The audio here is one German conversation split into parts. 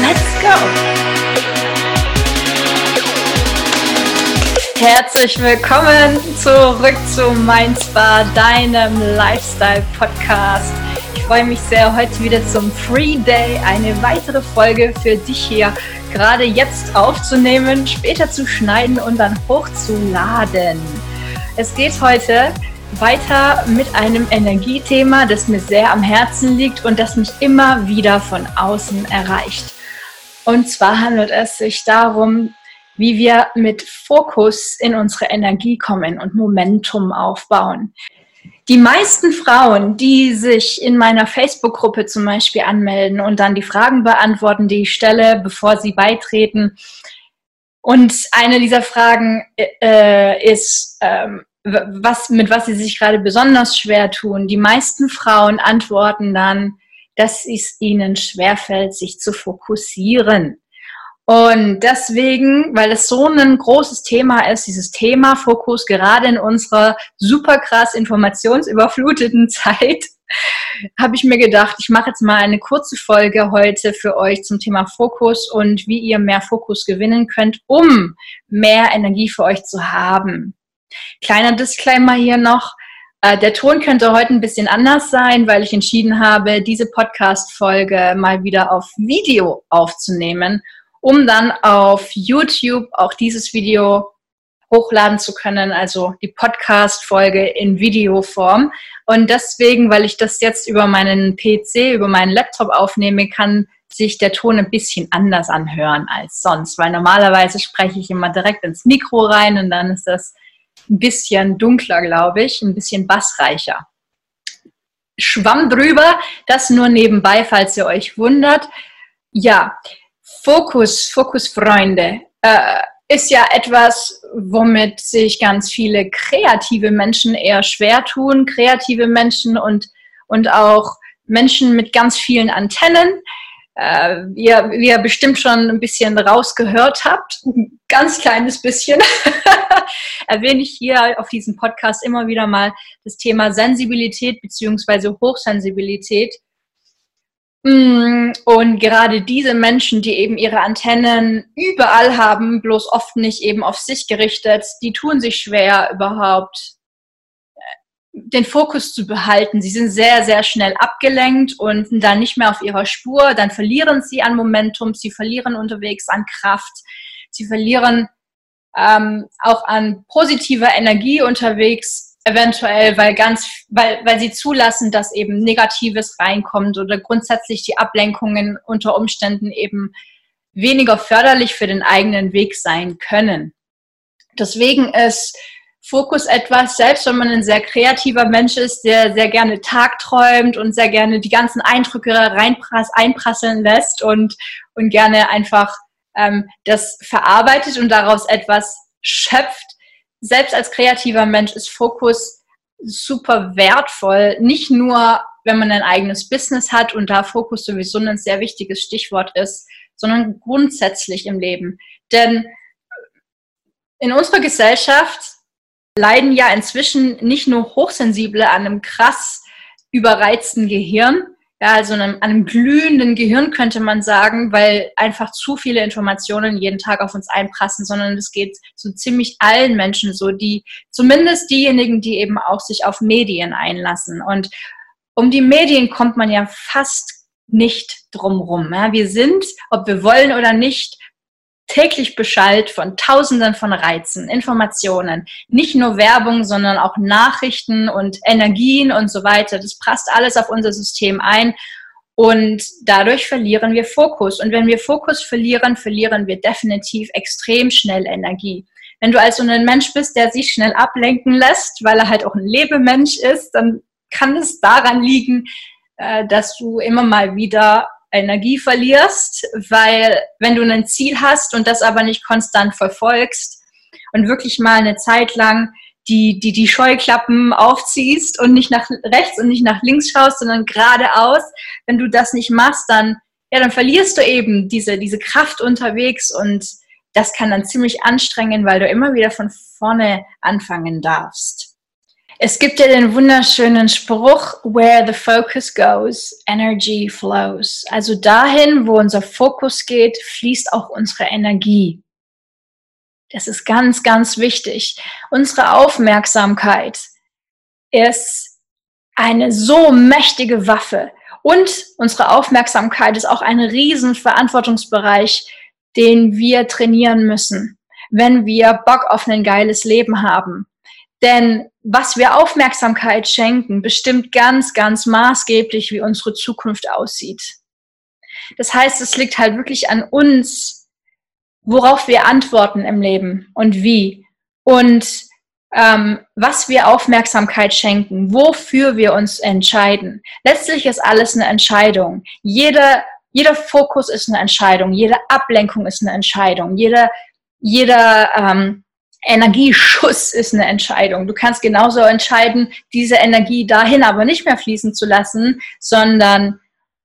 let's go! Herzlich willkommen zurück zu Mindspa, deinem Lifestyle-Podcast. Ich freue mich sehr, heute wieder zum Free Day eine weitere Folge für dich hier gerade jetzt aufzunehmen, später zu schneiden und dann hochzuladen. Es geht heute weiter mit einem Energiethema, das mir sehr am Herzen liegt und das mich immer wieder von außen erreicht. Und zwar handelt es sich darum, wie wir mit Fokus in unsere Energie kommen und Momentum aufbauen. Die meisten Frauen, die sich in meiner Facebook-Gruppe zum Beispiel anmelden und dann die Fragen beantworten, die ich stelle, bevor sie beitreten. Und eine dieser Fragen äh, ist, ähm, was, mit was sie sich gerade besonders schwer tun. Die meisten Frauen antworten dann, dass es ihnen schwerfällt, sich zu fokussieren. Und deswegen, weil es so ein großes Thema ist, dieses Thema Fokus, gerade in unserer super krass informationsüberfluteten Zeit, habe ich mir gedacht, ich mache jetzt mal eine kurze Folge heute für euch zum Thema Fokus und wie ihr mehr Fokus gewinnen könnt, um mehr Energie für euch zu haben. Kleiner Disclaimer hier noch. Äh, der Ton könnte heute ein bisschen anders sein, weil ich entschieden habe, diese Podcast-Folge mal wieder auf Video aufzunehmen um dann auf YouTube auch dieses Video hochladen zu können, also die Podcast-Folge in Videoform. Und deswegen, weil ich das jetzt über meinen PC, über meinen Laptop aufnehme, kann sich der Ton ein bisschen anders anhören als sonst, weil normalerweise spreche ich immer direkt ins Mikro rein und dann ist das ein bisschen dunkler, glaube ich, ein bisschen bassreicher. Schwamm drüber, das nur nebenbei, falls ihr euch wundert. Ja, Fokus, Fokusfreunde, äh, ist ja etwas, womit sich ganz viele kreative Menschen eher schwer tun. Kreative Menschen und, und auch Menschen mit ganz vielen Antennen. Äh, wie, ihr, wie ihr bestimmt schon ein bisschen rausgehört habt, ein ganz kleines bisschen, erwähne ich hier auf diesem Podcast immer wieder mal das Thema Sensibilität beziehungsweise Hochsensibilität. Mm, und gerade diese Menschen, die eben ihre Antennen überall haben, bloß oft nicht eben auf sich gerichtet, die tun sich schwer überhaupt den Fokus zu behalten. Sie sind sehr, sehr schnell abgelenkt und dann nicht mehr auf ihrer Spur. Dann verlieren sie an Momentum, sie verlieren unterwegs an Kraft, sie verlieren ähm, auch an positiver Energie unterwegs eventuell, weil ganz, weil, weil sie zulassen, dass eben Negatives reinkommt oder grundsätzlich die Ablenkungen unter Umständen eben weniger förderlich für den eigenen Weg sein können. Deswegen ist Fokus etwas, selbst wenn man ein sehr kreativer Mensch ist, der sehr gerne tagträumt und sehr gerne die ganzen Eindrücke reinprass, einprasseln lässt und, und gerne einfach ähm, das verarbeitet und daraus etwas schöpft, selbst als kreativer Mensch ist Fokus super wertvoll. Nicht nur, wenn man ein eigenes Business hat und da Fokus sowieso ein sehr wichtiges Stichwort ist, sondern grundsätzlich im Leben. Denn in unserer Gesellschaft leiden ja inzwischen nicht nur Hochsensible an einem krass überreizten Gehirn, ja, also einem, einem glühenden Gehirn könnte man sagen, weil einfach zu viele Informationen jeden Tag auf uns einprassen, sondern es geht so ziemlich allen Menschen so, die, zumindest diejenigen, die eben auch sich auf Medien einlassen. Und um die Medien kommt man ja fast nicht drumrum. Ja. Wir sind, ob wir wollen oder nicht, täglich Bescheid von Tausenden von Reizen, Informationen, nicht nur Werbung, sondern auch Nachrichten und Energien und so weiter. Das passt alles auf unser System ein und dadurch verlieren wir Fokus. Und wenn wir Fokus verlieren, verlieren wir definitiv extrem schnell Energie. Wenn du also ein Mensch bist, der sich schnell ablenken lässt, weil er halt auch ein Lebemensch ist, dann kann es daran liegen, äh, dass du immer mal wieder Energie verlierst, weil wenn du ein Ziel hast und das aber nicht konstant verfolgst und wirklich mal eine Zeit lang die, die, die Scheuklappen aufziehst und nicht nach rechts und nicht nach links schaust, sondern geradeaus, wenn du das nicht machst, dann, ja, dann verlierst du eben diese, diese Kraft unterwegs und das kann dann ziemlich anstrengen, weil du immer wieder von vorne anfangen darfst. Es gibt ja den wunderschönen Spruch, where the focus goes, energy flows. Also dahin, wo unser Fokus geht, fließt auch unsere Energie. Das ist ganz, ganz wichtig. Unsere Aufmerksamkeit ist eine so mächtige Waffe. Und unsere Aufmerksamkeit ist auch ein riesen Verantwortungsbereich, den wir trainieren müssen, wenn wir Bock auf ein geiles Leben haben. Denn was wir Aufmerksamkeit schenken, bestimmt ganz, ganz maßgeblich, wie unsere Zukunft aussieht. Das heißt, es liegt halt wirklich an uns, worauf wir antworten im Leben und wie. Und ähm, was wir Aufmerksamkeit schenken, wofür wir uns entscheiden. Letztlich ist alles eine Entscheidung. Jeder, jeder Fokus ist eine Entscheidung, jede Ablenkung ist eine Entscheidung, jeder, jeder ähm, Energieschuss ist eine Entscheidung. Du kannst genauso entscheiden, diese Energie dahin aber nicht mehr fließen zu lassen, sondern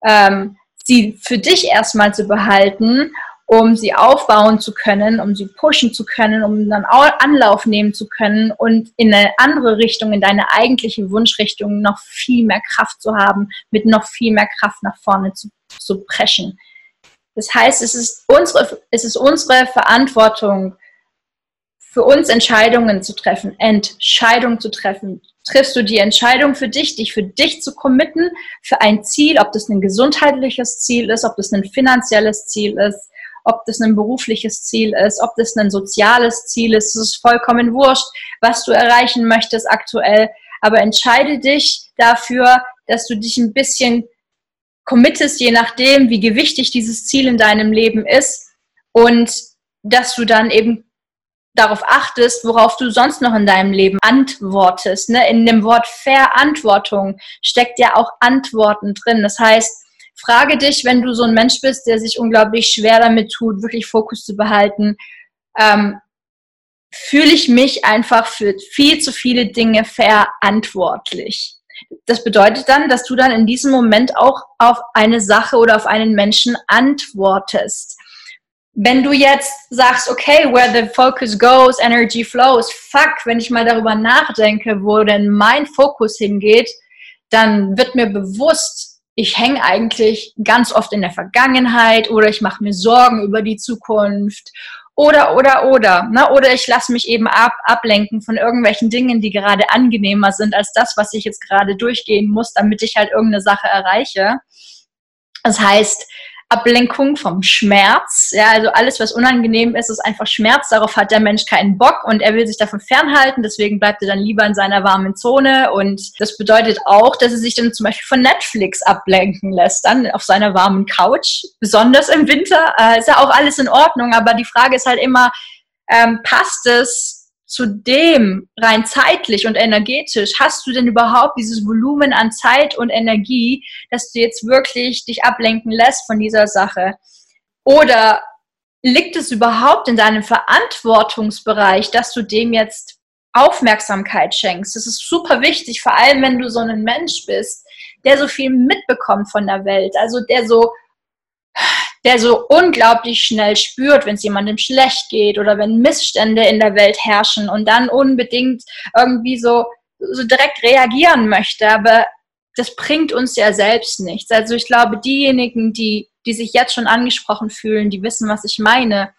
ähm, sie für dich erstmal zu behalten um sie aufbauen zu können, um sie pushen zu können, um dann Anlauf nehmen zu können und in eine andere Richtung, in deine eigentliche Wunschrichtung noch viel mehr Kraft zu haben, mit noch viel mehr Kraft nach vorne zu, zu preschen. Das heißt, es ist, unsere, es ist unsere Verantwortung, für uns Entscheidungen zu treffen, Entscheidungen zu treffen. Triffst du die Entscheidung für dich, dich für dich zu committen, für ein Ziel, ob das ein gesundheitliches Ziel ist, ob das ein finanzielles Ziel ist, ob das ein berufliches Ziel ist, ob das ein soziales Ziel ist, es ist vollkommen wurscht, was du erreichen möchtest aktuell. Aber entscheide dich dafür, dass du dich ein bisschen committest, je nachdem, wie gewichtig dieses Ziel in deinem Leben ist und dass du dann eben darauf achtest, worauf du sonst noch in deinem Leben antwortest. Ne? In dem Wort Verantwortung steckt ja auch Antworten drin. Das heißt, frage dich, wenn du so ein Mensch bist, der sich unglaublich schwer damit tut, wirklich Fokus zu behalten, ähm, fühle ich mich einfach für viel zu viele Dinge verantwortlich. Das bedeutet dann, dass du dann in diesem Moment auch auf eine Sache oder auf einen Menschen antwortest. Wenn du jetzt sagst, okay, where the focus goes, energy flows, fuck, wenn ich mal darüber nachdenke, wo denn mein Fokus hingeht, dann wird mir bewusst, ich hänge eigentlich ganz oft in der Vergangenheit oder ich mache mir Sorgen über die Zukunft oder, oder, oder. Ne? Oder ich lasse mich eben ab, ablenken von irgendwelchen Dingen, die gerade angenehmer sind als das, was ich jetzt gerade durchgehen muss, damit ich halt irgendeine Sache erreiche. Das heißt, Ablenkung vom Schmerz. Ja, also alles, was unangenehm ist, ist einfach Schmerz. Darauf hat der Mensch keinen Bock und er will sich davon fernhalten. Deswegen bleibt er dann lieber in seiner warmen Zone. Und das bedeutet auch, dass er sich dann zum Beispiel von Netflix ablenken lässt, dann auf seiner warmen Couch. Besonders im Winter äh, ist ja auch alles in Ordnung. Aber die Frage ist halt immer, ähm, passt es Zudem, rein zeitlich und energetisch, hast du denn überhaupt dieses Volumen an Zeit und Energie, dass du jetzt wirklich dich ablenken lässt von dieser Sache? Oder liegt es überhaupt in deinem Verantwortungsbereich, dass du dem jetzt Aufmerksamkeit schenkst? Das ist super wichtig, vor allem wenn du so ein Mensch bist, der so viel mitbekommt von der Welt, also der so der so unglaublich schnell spürt, wenn es jemandem schlecht geht oder wenn Missstände in der Welt herrschen und dann unbedingt irgendwie so, so direkt reagieren möchte. Aber das bringt uns ja selbst nichts. Also ich glaube, diejenigen, die, die sich jetzt schon angesprochen fühlen, die wissen, was ich meine.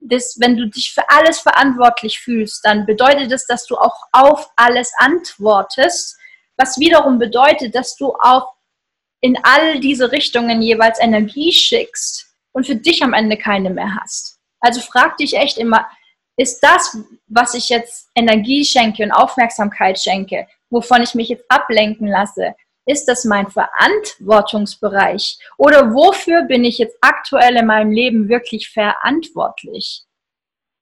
Das, wenn du dich für alles verantwortlich fühlst, dann bedeutet das, dass du auch auf alles antwortest, was wiederum bedeutet, dass du auch in all diese Richtungen jeweils Energie schickst und für dich am Ende keine mehr hast. Also frag dich echt immer, ist das, was ich jetzt Energie schenke und Aufmerksamkeit schenke, wovon ich mich jetzt ablenken lasse, ist das mein Verantwortungsbereich? Oder wofür bin ich jetzt aktuell in meinem Leben wirklich verantwortlich?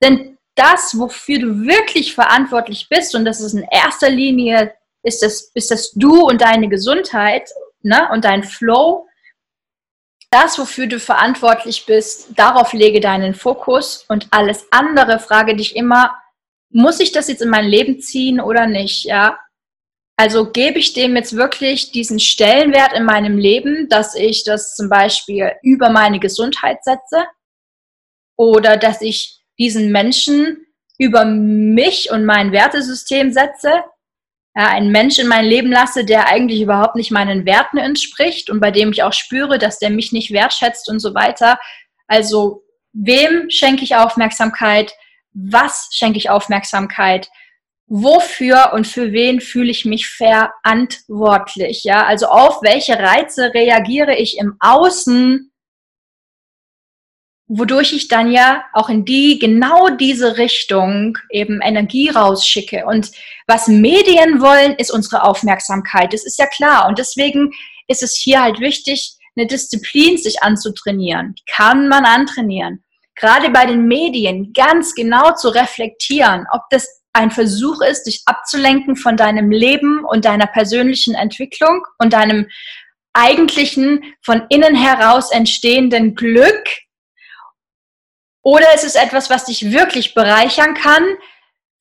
Denn das, wofür du wirklich verantwortlich bist, und das ist in erster Linie, ist das, ist das du und deine Gesundheit ne, und dein Flow, das, wofür du verantwortlich bist, darauf lege deinen Fokus. Und alles andere frage dich immer, muss ich das jetzt in mein Leben ziehen oder nicht, ja? Also gebe ich dem jetzt wirklich diesen Stellenwert in meinem Leben, dass ich das zum Beispiel über meine Gesundheit setze? Oder dass ich diesen Menschen über mich und mein Wertesystem setze ja, einen Mensch in mein Leben lasse, der eigentlich überhaupt nicht meinen Werten entspricht und bei dem ich auch spüre, dass der mich nicht wertschätzt und so weiter. Also wem schenke ich Aufmerksamkeit? Was schenke ich Aufmerksamkeit? Wofür und für wen fühle ich mich verantwortlich? Ja, also auf welche Reize reagiere ich im Außen, wodurch ich dann ja auch in die, genau diese Richtung eben Energie rausschicke. Und was Medien wollen, ist unsere Aufmerksamkeit. Das ist ja klar. Und deswegen ist es hier halt wichtig, eine Disziplin sich anzutrainieren. Die kann man antrainieren. Gerade bei den Medien ganz genau zu reflektieren, ob das ein Versuch ist, dich abzulenken von deinem Leben und deiner persönlichen Entwicklung und deinem eigentlichen von innen heraus entstehenden Glück, oder es ist etwas, was dich wirklich bereichern kann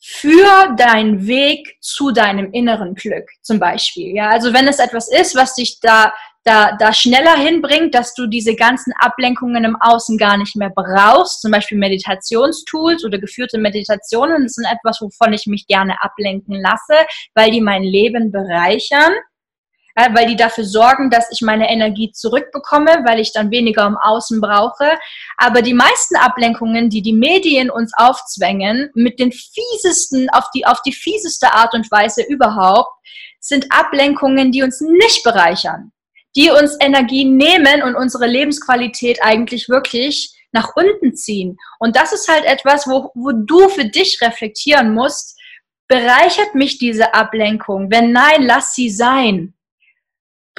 für deinen Weg zu deinem inneren Glück, zum Beispiel. Ja, also wenn es etwas ist, was dich da, da, da schneller hinbringt, dass du diese ganzen Ablenkungen im Außen gar nicht mehr brauchst, zum Beispiel Meditationstools oder geführte Meditationen, das sind etwas, wovon ich mich gerne ablenken lasse, weil die mein Leben bereichern ja, weil die dafür sorgen, dass ich meine Energie zurückbekomme, weil ich dann weniger im Außen brauche. Aber die meisten Ablenkungen, die die Medien uns aufzwängen, mit den fiesesten, auf die, auf die fieseste Art und Weise überhaupt, sind Ablenkungen, die uns nicht bereichern, die uns Energie nehmen und unsere Lebensqualität eigentlich wirklich nach unten ziehen. Und das ist halt etwas, wo, wo du für dich reflektieren musst, bereichert mich diese Ablenkung? Wenn nein, lass sie sein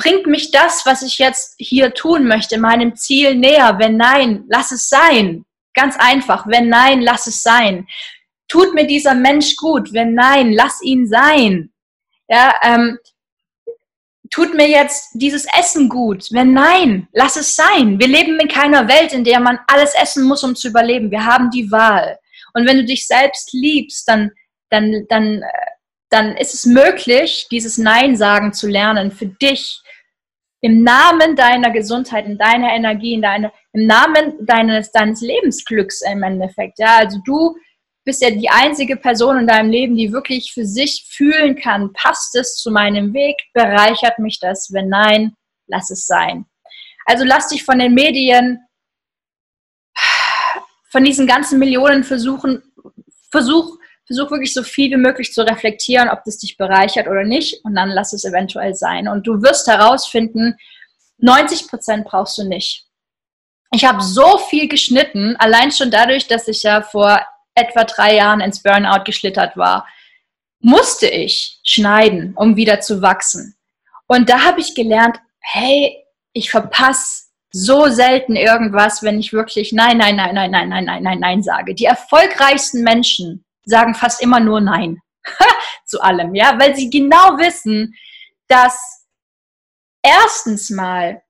bringt mich das, was ich jetzt hier tun möchte, meinem Ziel näher? Wenn nein, lass es sein. Ganz einfach. Wenn nein, lass es sein. Tut mir dieser Mensch gut? Wenn nein, lass ihn sein. Ja, ähm, tut mir jetzt dieses Essen gut? Wenn nein, lass es sein. Wir leben in keiner Welt, in der man alles essen muss, um zu überleben. Wir haben die Wahl. Und wenn du dich selbst liebst, dann, dann, dann, äh, dann ist es möglich, dieses Nein sagen zu lernen für dich, im Namen deiner Gesundheit, in deiner Energie, in deine, im Namen deines, deines Lebensglücks im Endeffekt. Ja, also du bist ja die einzige Person in deinem Leben, die wirklich für sich fühlen kann, passt es zu meinem Weg, bereichert mich das, wenn nein, lass es sein. Also lass dich von den Medien, von diesen ganzen Millionen versuchen, versuch versuch wirklich so viel wie möglich zu reflektieren, ob das dich bereichert oder nicht und dann lass es eventuell sein. Und du wirst herausfinden, 90 Prozent brauchst du nicht. Ich habe so viel geschnitten, allein schon dadurch, dass ich ja vor etwa drei Jahren ins Burnout geschlittert war, musste ich schneiden, um wieder zu wachsen. Und da habe ich gelernt, hey, ich verpasse so selten irgendwas, wenn ich wirklich nein, nein, nein, nein, nein, nein, nein, nein, nein sage. Die erfolgreichsten Menschen sagen fast immer nur Nein zu allem, ja, weil sie genau wissen, dass erstens mal,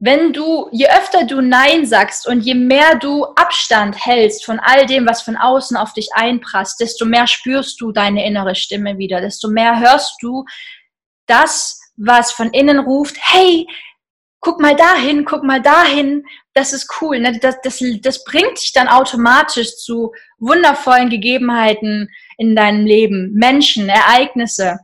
wenn du, je öfter du Nein sagst und je mehr du Abstand hältst von all dem, was von außen auf dich einprasst, desto mehr spürst du deine innere Stimme wieder, desto mehr hörst du das, was von innen ruft, hey, guck mal dahin, guck mal dahin, das ist cool. Ne? Das, das, das bringt dich dann automatisch zu wundervollen Gegebenheiten in deinem Leben, Menschen, Ereignisse.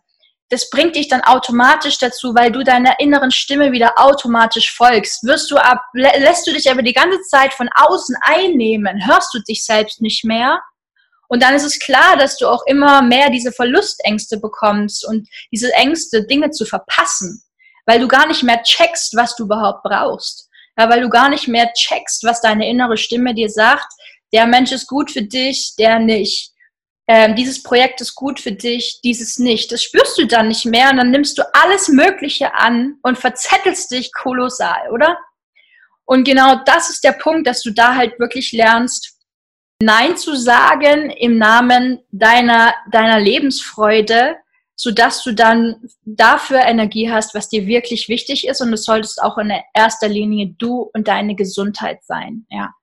Das bringt dich dann automatisch dazu, weil du deiner inneren Stimme wieder automatisch folgst. Wirst du ab, lässt du dich aber die ganze Zeit von außen einnehmen, hörst du dich selbst nicht mehr. Und dann ist es klar, dass du auch immer mehr diese Verlustängste bekommst und diese Ängste, Dinge zu verpassen weil du gar nicht mehr checkst, was du überhaupt brauchst. Ja, weil du gar nicht mehr checkst, was deine innere Stimme dir sagt. Der Mensch ist gut für dich, der nicht. Ähm, dieses Projekt ist gut für dich, dieses nicht. Das spürst du dann nicht mehr und dann nimmst du alles Mögliche an und verzettelst dich kolossal, oder? Und genau das ist der Punkt, dass du da halt wirklich lernst, Nein zu sagen im Namen deiner, deiner Lebensfreude, sodass du dann dafür Energie hast, was dir wirklich wichtig ist. Und es solltest auch in erster Linie du und deine Gesundheit sein. Ja.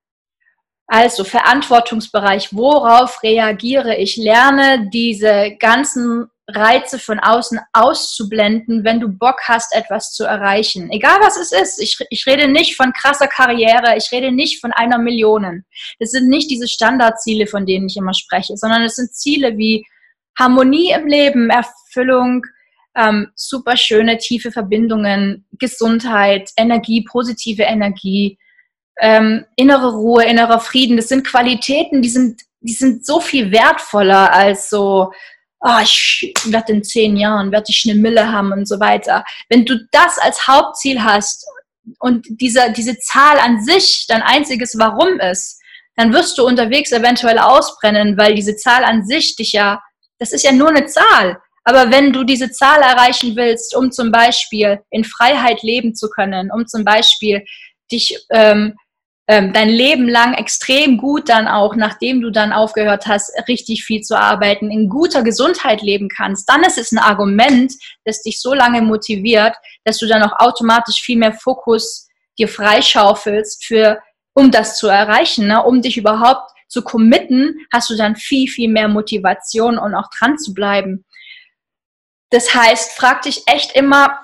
Also Verantwortungsbereich, worauf reagiere ich? Lerne diese ganzen Reize von außen auszublenden, wenn du Bock hast, etwas zu erreichen. Egal was es ist. Ich, ich rede nicht von krasser Karriere, ich rede nicht von einer Million. Das sind nicht diese Standardziele, von denen ich immer spreche, sondern es sind Ziele wie Harmonie im Leben, Erfüllung, ähm, super schöne, tiefe Verbindungen, Gesundheit, Energie, positive Energie, ähm, innere Ruhe, innerer Frieden. Das sind Qualitäten, die sind, die sind so viel wertvoller als so, oh, ich werde in zehn Jahren, werde ich eine Mille haben und so weiter. Wenn du das als Hauptziel hast und diese, diese Zahl an sich dein einziges Warum ist, dann wirst du unterwegs eventuell ausbrennen, weil diese Zahl an sich dich ja, das ist ja nur eine Zahl. Aber wenn du diese Zahl erreichen willst, um zum Beispiel in Freiheit leben zu können, um zum Beispiel dich ähm, ähm, dein Leben lang extrem gut dann auch, nachdem du dann aufgehört hast, richtig viel zu arbeiten, in guter Gesundheit leben kannst, dann ist es ein Argument, das dich so lange motiviert, dass du dann auch automatisch viel mehr Fokus dir freischaufelst für, um das zu erreichen, ne? um dich überhaupt zu committen, hast du dann viel, viel mehr Motivation und auch dran zu bleiben. Das heißt, frag dich echt immer,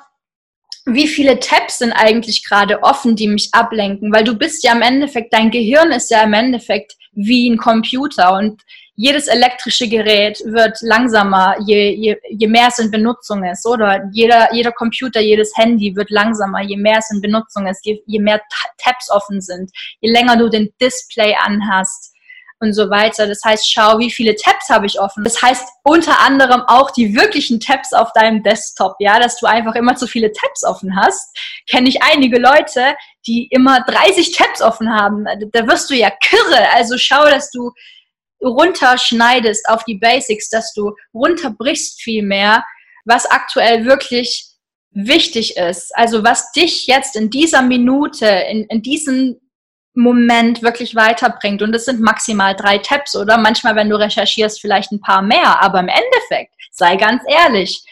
wie viele Tabs sind eigentlich gerade offen, die mich ablenken? Weil du bist ja im Endeffekt, dein Gehirn ist ja im Endeffekt wie ein Computer und jedes elektrische Gerät wird langsamer, je, je, je mehr es in Benutzung ist, oder? Jeder, jeder Computer, jedes Handy wird langsamer, je mehr es in Benutzung ist, je, je mehr Tabs offen sind, je länger du den Display anhast und so weiter. Das heißt, schau, wie viele Tabs habe ich offen. Das heißt unter anderem auch die wirklichen Tabs auf deinem Desktop, ja, dass du einfach immer zu viele Tabs offen hast. Kenne ich einige Leute, die immer 30 Tabs offen haben. Da wirst du ja kirre. Also schau, dass du runterschneidest auf die Basics, dass du runterbrichst viel mehr, was aktuell wirklich wichtig ist. Also was dich jetzt in dieser Minute, in, in diesem Moment wirklich weiterbringt. Und es sind maximal drei Tabs oder manchmal, wenn du recherchierst, vielleicht ein paar mehr. Aber im Endeffekt, sei ganz ehrlich,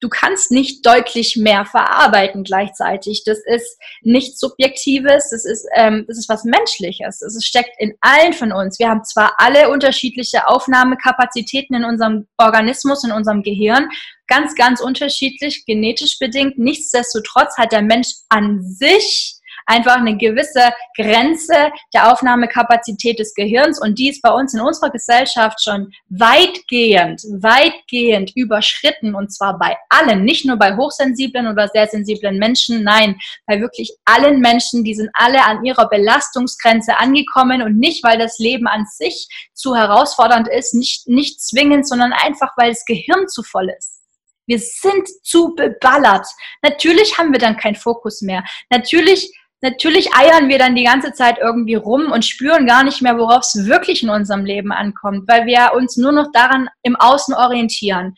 du kannst nicht deutlich mehr verarbeiten gleichzeitig. Das ist nichts Subjektives, das ist, ähm, das ist was Menschliches. Es steckt in allen von uns. Wir haben zwar alle unterschiedliche Aufnahmekapazitäten in unserem Organismus, in unserem Gehirn, ganz, ganz unterschiedlich, genetisch bedingt. Nichtsdestotrotz hat der Mensch an sich einfach eine gewisse Grenze der Aufnahmekapazität des Gehirns und die ist bei uns in unserer Gesellschaft schon weitgehend, weitgehend überschritten und zwar bei allen, nicht nur bei hochsensiblen oder sehr sensiblen Menschen, nein, bei wirklich allen Menschen, die sind alle an ihrer Belastungsgrenze angekommen und nicht, weil das Leben an sich zu herausfordernd ist, nicht, nicht zwingend, sondern einfach, weil das Gehirn zu voll ist. Wir sind zu beballert. Natürlich haben wir dann keinen Fokus mehr. Natürlich natürlich eiern wir dann die ganze Zeit irgendwie rum und spüren gar nicht mehr, worauf es wirklich in unserem Leben ankommt, weil wir uns nur noch daran im Außen orientieren,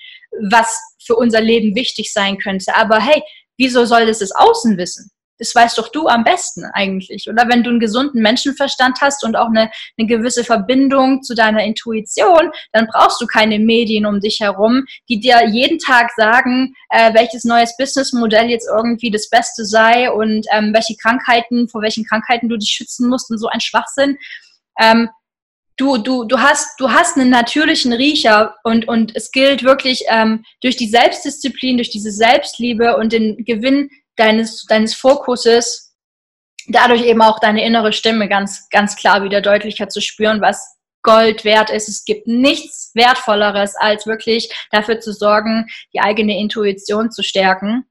was für unser Leben wichtig sein könnte. Aber hey, wieso soll das das Außen wissen? Das weißt doch du am besten eigentlich. Oder wenn du einen gesunden Menschenverstand hast und auch eine, eine gewisse Verbindung zu deiner Intuition, dann brauchst du keine Medien um dich herum, die dir jeden Tag sagen, äh, welches neues Businessmodell jetzt irgendwie das Beste sei und ähm, welche Krankheiten, vor welchen Krankheiten du dich schützen musst und so ein Schwachsinn. Ähm, du, du, du hast, du hast einen natürlichen Riecher und, und es gilt wirklich ähm, durch die Selbstdisziplin, durch diese Selbstliebe und den Gewinn deines, deines Fokuses, dadurch eben auch deine innere Stimme ganz, ganz klar wieder deutlicher zu spüren, was Gold wert ist. Es gibt nichts Wertvolleres, als wirklich dafür zu sorgen, die eigene Intuition zu stärken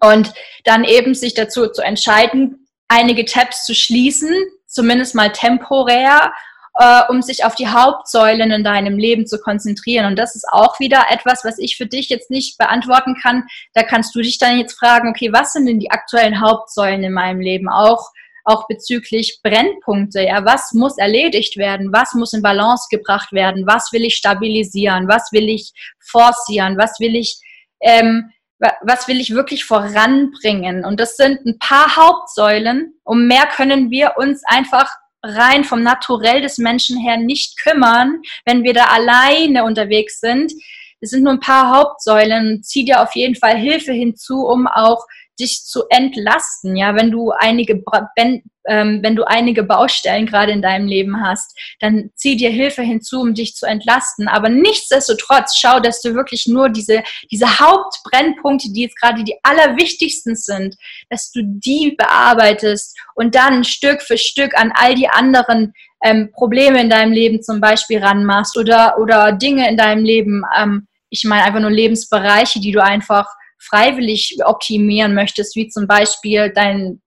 und dann eben sich dazu zu entscheiden, einige Tabs zu schließen, zumindest mal temporär äh, um sich auf die Hauptsäulen in deinem Leben zu konzentrieren. Und das ist auch wieder etwas, was ich für dich jetzt nicht beantworten kann. Da kannst du dich dann jetzt fragen, okay, was sind denn die aktuellen Hauptsäulen in meinem Leben? Auch auch bezüglich Brennpunkte. Ja, was muss erledigt werden? Was muss in Balance gebracht werden? Was will ich stabilisieren? Was will ich forcieren? Was will ich, ähm, was will ich wirklich voranbringen? Und das sind ein paar Hauptsäulen. Um mehr können wir uns einfach rein vom Naturell des Menschen her nicht kümmern, wenn wir da alleine unterwegs sind. Es sind nur ein paar Hauptsäulen. Zieh dir auf jeden Fall Hilfe hinzu, um auch dich zu entlasten. Ja, wenn du einige, wenn, ähm, wenn du einige Baustellen gerade in deinem Leben hast, dann zieh dir Hilfe hinzu, um dich zu entlasten. Aber nichtsdestotrotz schau, dass du wirklich nur diese, diese Hauptbrennpunkte, die jetzt gerade die allerwichtigsten sind, dass du die bearbeitest und dann Stück für Stück an all die anderen ähm, Probleme in deinem Leben zum Beispiel ranmachst oder, oder Dinge in deinem Leben, ähm, ich meine einfach nur Lebensbereiche, die du einfach freiwillig optimieren möchtest, wie zum Beispiel dein,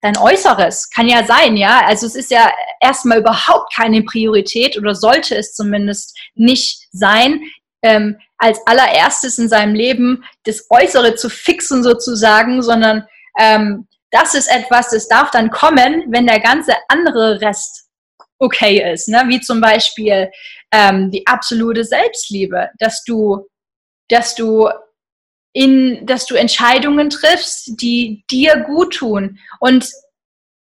dein Äußeres. Kann ja sein, ja. Also es ist ja erstmal überhaupt keine Priorität oder sollte es zumindest nicht sein, ähm, als allererstes in seinem Leben das Äußere zu fixen sozusagen, sondern ähm, das ist etwas, das darf dann kommen, wenn der ganze andere Rest okay ist, ne? wie zum Beispiel ähm, die absolute Selbstliebe, dass du, dass du in, dass du Entscheidungen triffst, die dir gut tun. Und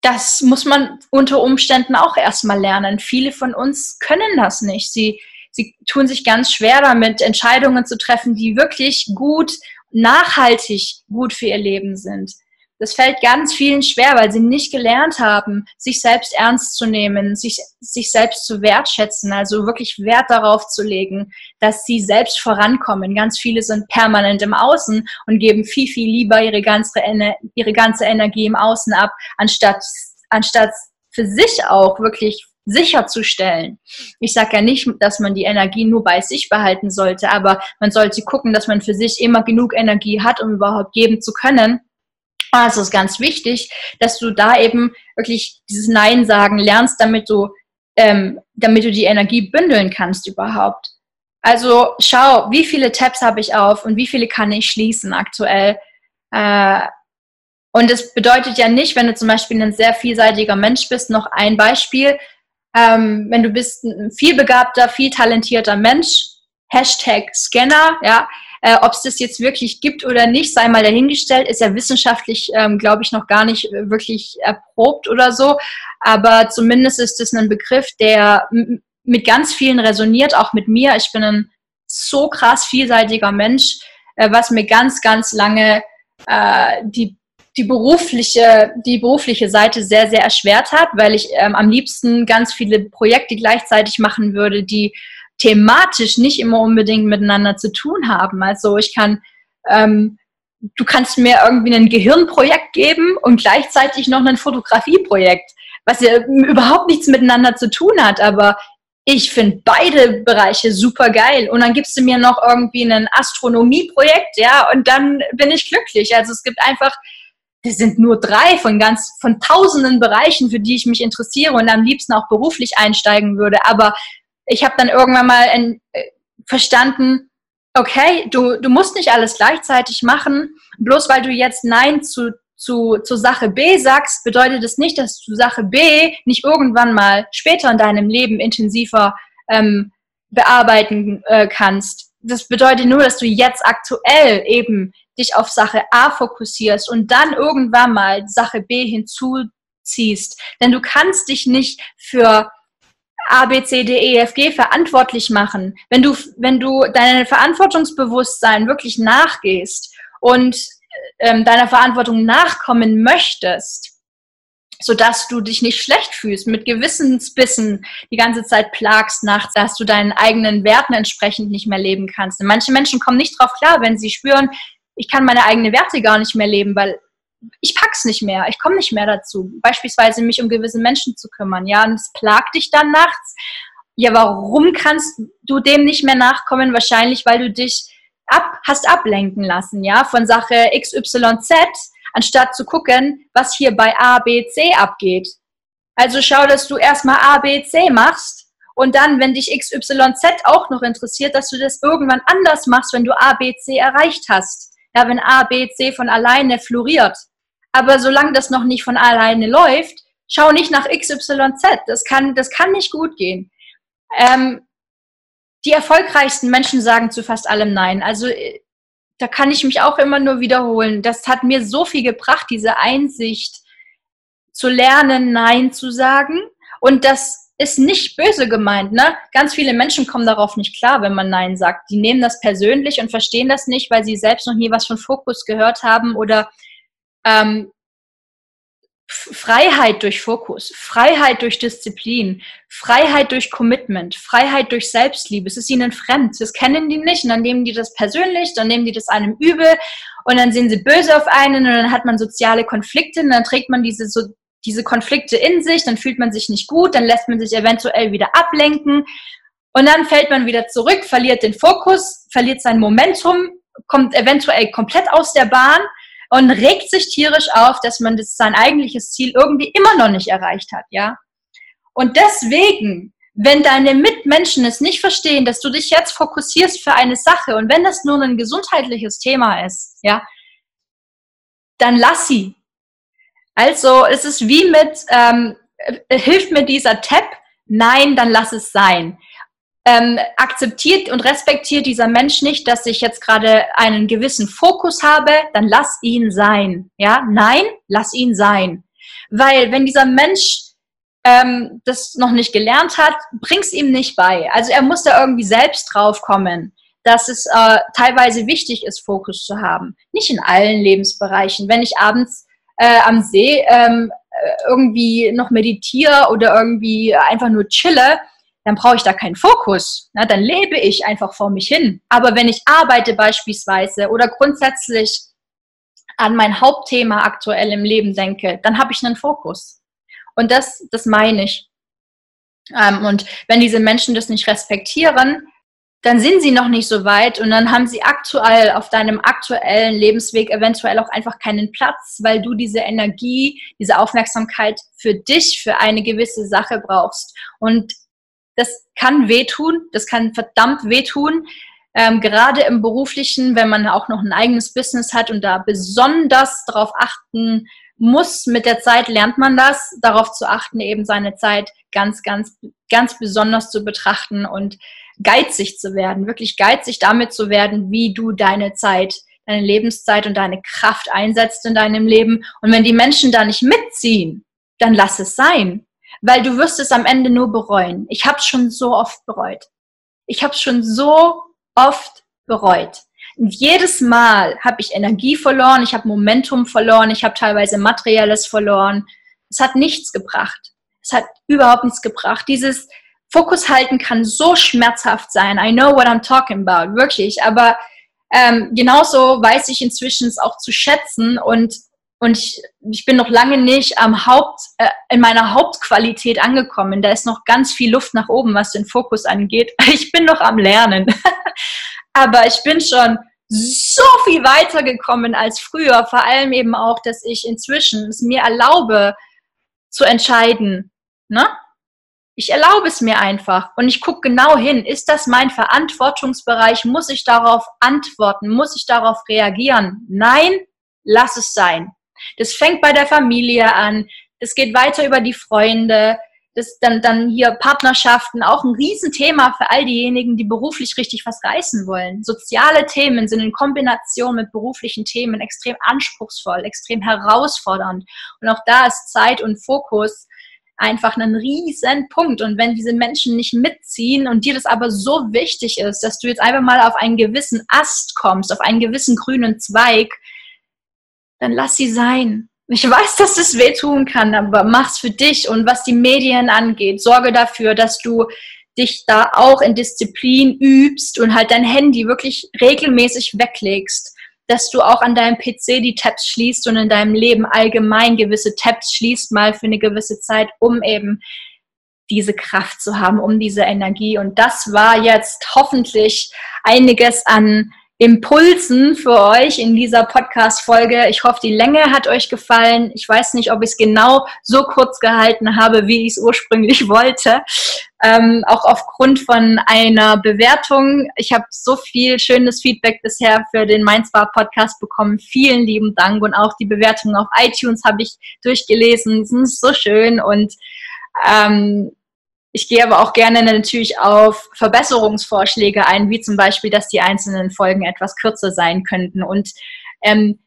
das muss man unter Umständen auch erstmal lernen. Viele von uns können das nicht. Sie, sie tun sich ganz schwer damit, Entscheidungen zu treffen, die wirklich gut, nachhaltig gut für ihr Leben sind. Das fällt ganz vielen schwer, weil sie nicht gelernt haben, sich selbst ernst zu nehmen, sich, sich selbst zu wertschätzen, also wirklich Wert darauf zu legen, dass sie selbst vorankommen. Ganz viele sind permanent im Außen und geben viel, viel lieber ihre ganze, ihre ganze Energie im Außen ab, anstatt, anstatt für sich auch wirklich sicherzustellen. Ich sage ja nicht, dass man die Energie nur bei sich behalten sollte, aber man sollte gucken, dass man für sich immer genug Energie hat, um überhaupt geben zu können also ist ganz wichtig, dass du da eben wirklich dieses Nein sagen lernst, damit du, ähm, damit du die Energie bündeln kannst überhaupt. Also schau, wie viele Tabs habe ich auf und wie viele kann ich schließen aktuell. Äh, und das bedeutet ja nicht, wenn du zum Beispiel ein sehr vielseitiger Mensch bist, noch ein Beispiel, ähm, wenn du bist ein vielbegabter, viel talentierter Mensch, Hashtag Scanner, ja, äh, Ob es das jetzt wirklich gibt oder nicht, sei mal dahingestellt, ist ja wissenschaftlich, ähm, glaube ich, noch gar nicht wirklich erprobt oder so. Aber zumindest ist es ein Begriff, der mit ganz vielen resoniert, auch mit mir. Ich bin ein so krass vielseitiger Mensch, äh, was mir ganz, ganz lange äh, die die berufliche, die berufliche Seite sehr, sehr erschwert hat, weil ich ähm, am liebsten ganz viele Projekte gleichzeitig machen würde, die thematisch nicht immer unbedingt miteinander zu tun haben. Also ich kann, ähm, du kannst mir irgendwie ein Gehirnprojekt geben und gleichzeitig noch ein Fotografieprojekt, was ja überhaupt nichts miteinander zu tun hat, aber ich finde beide Bereiche super geil. Und dann gibst du mir noch irgendwie ein Astronomieprojekt, ja, und dann bin ich glücklich. Also es gibt einfach, das sind nur drei von ganz, von tausenden Bereichen, für die ich mich interessiere und am liebsten auch beruflich einsteigen würde. Aber ich habe dann irgendwann mal in, äh, verstanden, okay, du, du musst nicht alles gleichzeitig machen. Bloß weil du jetzt Nein zu, zu, zu Sache B sagst, bedeutet es das nicht, dass du Sache B nicht irgendwann mal später in deinem Leben intensiver ähm, bearbeiten äh, kannst. Das bedeutet nur, dass du jetzt aktuell eben dich auf Sache A fokussierst und dann irgendwann mal Sache B hinzuziehst. Denn du kannst dich nicht für A, B, C, D, E, F, G verantwortlich machen, wenn du, wenn du deinem Verantwortungsbewusstsein wirklich nachgehst und ähm, deiner Verantwortung nachkommen möchtest, sodass du dich nicht schlecht fühlst, mit Gewissensbissen die ganze Zeit plagst nachts, dass du deinen eigenen Werten entsprechend nicht mehr leben kannst. Und manche Menschen kommen nicht drauf klar, wenn sie spüren, ich kann meine eigenen Werte gar nicht mehr leben, weil ich pack's nicht mehr, ich komme nicht mehr dazu, beispielsweise mich um gewisse Menschen zu kümmern, ja, und es plagt dich dann nachts. Ja, warum kannst du dem nicht mehr nachkommen? Wahrscheinlich, weil du dich ab, hast ablenken lassen, ja, von Sache XYZ, anstatt zu gucken, was hier bei A, B, C abgeht. Also schau, dass du erstmal A, B, C machst und dann, wenn dich XYZ auch noch interessiert, dass du das irgendwann anders machst, wenn du A, B, C erreicht hast. Ja, wenn A, B, C von alleine floriert. Aber solange das noch nicht von alleine läuft, schau nicht nach XYZ. Das kann, das kann nicht gut gehen. Ähm, die erfolgreichsten Menschen sagen zu fast allem Nein. Also äh, da kann ich mich auch immer nur wiederholen. Das hat mir so viel gebracht, diese Einsicht zu lernen, Nein zu sagen. Und das ist nicht böse gemeint. Ne? Ganz viele Menschen kommen darauf nicht klar, wenn man Nein sagt. Die nehmen das persönlich und verstehen das nicht, weil sie selbst noch nie was von Fokus gehört haben oder ähm, Freiheit durch Fokus, Freiheit durch Disziplin, Freiheit durch Commitment, Freiheit durch Selbstliebe. Es ist ihnen fremd. Das kennen die nicht. Und dann nehmen die das persönlich, dann nehmen die das einem übel. Und dann sind sie böse auf einen und dann hat man soziale Konflikte. Und dann trägt man diese, so, diese Konflikte in sich, dann fühlt man sich nicht gut, dann lässt man sich eventuell wieder ablenken. Und dann fällt man wieder zurück, verliert den Fokus, verliert sein Momentum, kommt eventuell komplett aus der Bahn und regt sich tierisch auf, dass man das, sein eigentliches Ziel irgendwie immer noch nicht erreicht hat, ja. Und deswegen, wenn deine Mitmenschen es nicht verstehen, dass du dich jetzt fokussierst für eine Sache und wenn das nur ein gesundheitliches Thema ist, ja, dann lass sie. Also es ist wie mit, ähm, äh, hilft mir dieser Tab? Nein, dann lass es sein. Ähm, akzeptiert und respektiert dieser Mensch nicht, dass ich jetzt gerade einen gewissen Fokus habe, dann lass ihn sein. Ja, nein, lass ihn sein. Weil wenn dieser Mensch ähm, das noch nicht gelernt hat, bring's ihm nicht bei. Also er muss da irgendwie selbst drauf kommen dass es äh, teilweise wichtig ist, Fokus zu haben. Nicht in allen Lebensbereichen. Wenn ich abends äh, am See ähm, äh, irgendwie noch meditiere oder irgendwie einfach nur chille, dann brauche ich da keinen Fokus. Na, dann lebe ich einfach vor mich hin. Aber wenn ich arbeite beispielsweise oder grundsätzlich an mein Hauptthema aktuell im Leben denke, dann habe ich einen Fokus. Und das, das meine ich. Ähm, und wenn diese Menschen das nicht respektieren, dann sind sie noch nicht so weit und dann haben sie aktuell auf deinem aktuellen Lebensweg eventuell auch einfach keinen Platz, weil du diese Energie, diese Aufmerksamkeit für dich, für eine gewisse Sache brauchst. Und das kann wehtun, das kann verdammt wehtun, ähm, gerade im beruflichen, wenn man auch noch ein eigenes Business hat und da besonders darauf achten muss. Mit der Zeit lernt man das, darauf zu achten, eben seine Zeit ganz, ganz, ganz besonders zu betrachten und geizig zu werden, wirklich geizig damit zu werden, wie du deine Zeit, deine Lebenszeit und deine Kraft einsetzt in deinem Leben. Und wenn die Menschen da nicht mitziehen, dann lass es sein, weil du wirst es am Ende nur bereuen. Ich habe es schon so oft bereut. Ich habe es schon so oft bereut. Und jedes Mal habe ich Energie verloren, ich habe Momentum verloren, ich habe teilweise Materielles verloren. Es hat nichts gebracht. Es hat überhaupt nichts gebracht. Dieses Fokus halten kann so schmerzhaft sein. I know what I'm talking about, wirklich. Aber ähm, genauso weiß ich inzwischen es auch zu schätzen und und ich, ich bin noch lange nicht am Haupt, äh, in meiner Hauptqualität angekommen. Da ist noch ganz viel Luft nach oben, was den Fokus angeht. Ich bin noch am Lernen. Aber ich bin schon so viel weiter gekommen als früher. Vor allem eben auch, dass ich inzwischen es mir erlaube, zu entscheiden. Ne? Ich erlaube es mir einfach und ich gucke genau hin, ist das mein Verantwortungsbereich? Muss ich darauf antworten? Muss ich darauf reagieren? Nein, lass es sein. Das fängt bei der Familie an, das geht weiter über die Freunde, das dann, dann hier Partnerschaften, auch ein Riesenthema für all diejenigen, die beruflich richtig was reißen wollen. Soziale Themen sind in Kombination mit beruflichen Themen extrem anspruchsvoll, extrem herausfordernd. Und auch da ist Zeit und Fokus einfach ein riesen Punkt. Und wenn diese Menschen nicht mitziehen und dir das aber so wichtig ist, dass du jetzt einfach mal auf einen gewissen Ast kommst, auf einen gewissen grünen Zweig, dann lass sie sein. Ich weiß, dass es wehtun kann, aber mach's für dich. Und was die Medien angeht, sorge dafür, dass du dich da auch in Disziplin übst und halt dein Handy wirklich regelmäßig weglegst dass du auch an deinem PC die Tabs schließt und in deinem Leben allgemein gewisse Tabs schließt, mal für eine gewisse Zeit, um eben diese Kraft zu haben, um diese Energie. Und das war jetzt hoffentlich einiges an Impulsen für euch in dieser Podcast-Folge. Ich hoffe, die Länge hat euch gefallen. Ich weiß nicht, ob ich es genau so kurz gehalten habe, wie ich es ursprünglich wollte. Ähm, auch aufgrund von einer Bewertung. Ich habe so viel schönes Feedback bisher für den Mainzbar Podcast bekommen. Vielen lieben Dank und auch die Bewertungen auf iTunes habe ich durchgelesen. Sind so schön und ähm, ich gehe aber auch gerne natürlich auf Verbesserungsvorschläge ein, wie zum Beispiel, dass die einzelnen Folgen etwas kürzer sein könnten. Und ähm,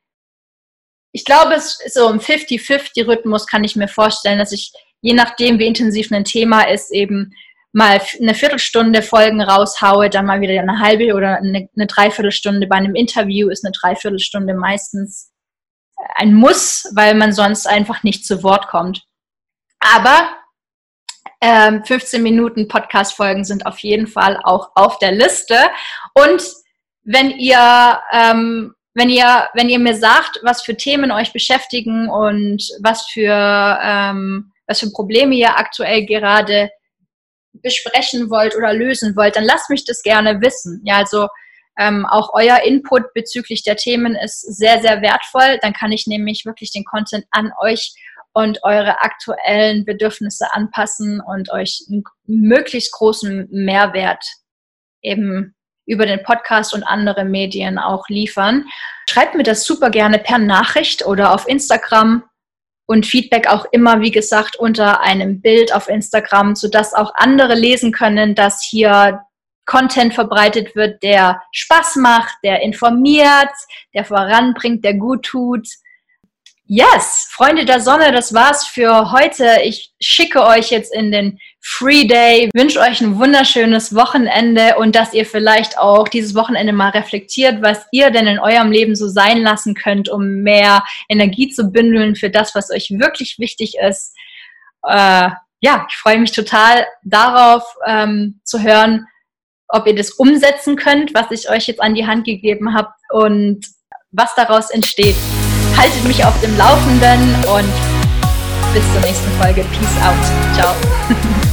ich glaube, es ist so im 50-50-Rhythmus kann ich mir vorstellen, dass ich, je nachdem, wie intensiv ein Thema ist, eben mal eine Viertelstunde Folgen raushaue, dann mal wieder eine halbe oder eine, eine Dreiviertelstunde. Bei einem Interview ist eine Dreiviertelstunde meistens ein Muss, weil man sonst einfach nicht zu Wort kommt. Aber ähm, 15 Minuten Podcast-Folgen sind auf jeden Fall auch auf der Liste. Und wenn ihr, ähm, wenn ihr, wenn ihr mir sagt, was für Themen euch beschäftigen und was für, ähm, was für Probleme ihr aktuell gerade besprechen wollt oder lösen wollt, dann lasst mich das gerne wissen. Ja, also ähm, auch euer Input bezüglich der Themen ist sehr, sehr wertvoll. Dann kann ich nämlich wirklich den Content an euch und eure aktuellen Bedürfnisse anpassen und euch einen möglichst großen Mehrwert eben über den Podcast und andere Medien auch liefern. Schreibt mir das super gerne per Nachricht oder auf Instagram und Feedback auch immer, wie gesagt, unter einem Bild auf Instagram, sodass auch andere lesen können, dass hier Content verbreitet wird, der Spaß macht, der informiert, der voranbringt, der gut tut. Yes, Freunde der Sonne, das war's für heute. Ich schicke euch jetzt in den Free Day, wünsche euch ein wunderschönes Wochenende und dass ihr vielleicht auch dieses Wochenende mal reflektiert, was ihr denn in eurem Leben so sein lassen könnt, um mehr Energie zu bündeln für das, was euch wirklich wichtig ist. Äh, ja, ich freue mich total darauf ähm, zu hören, ob ihr das umsetzen könnt, was ich euch jetzt an die Hand gegeben habe und was daraus entsteht haltet mich auf dem Laufenden und bis zur nächsten Folge. Peace out. Ciao.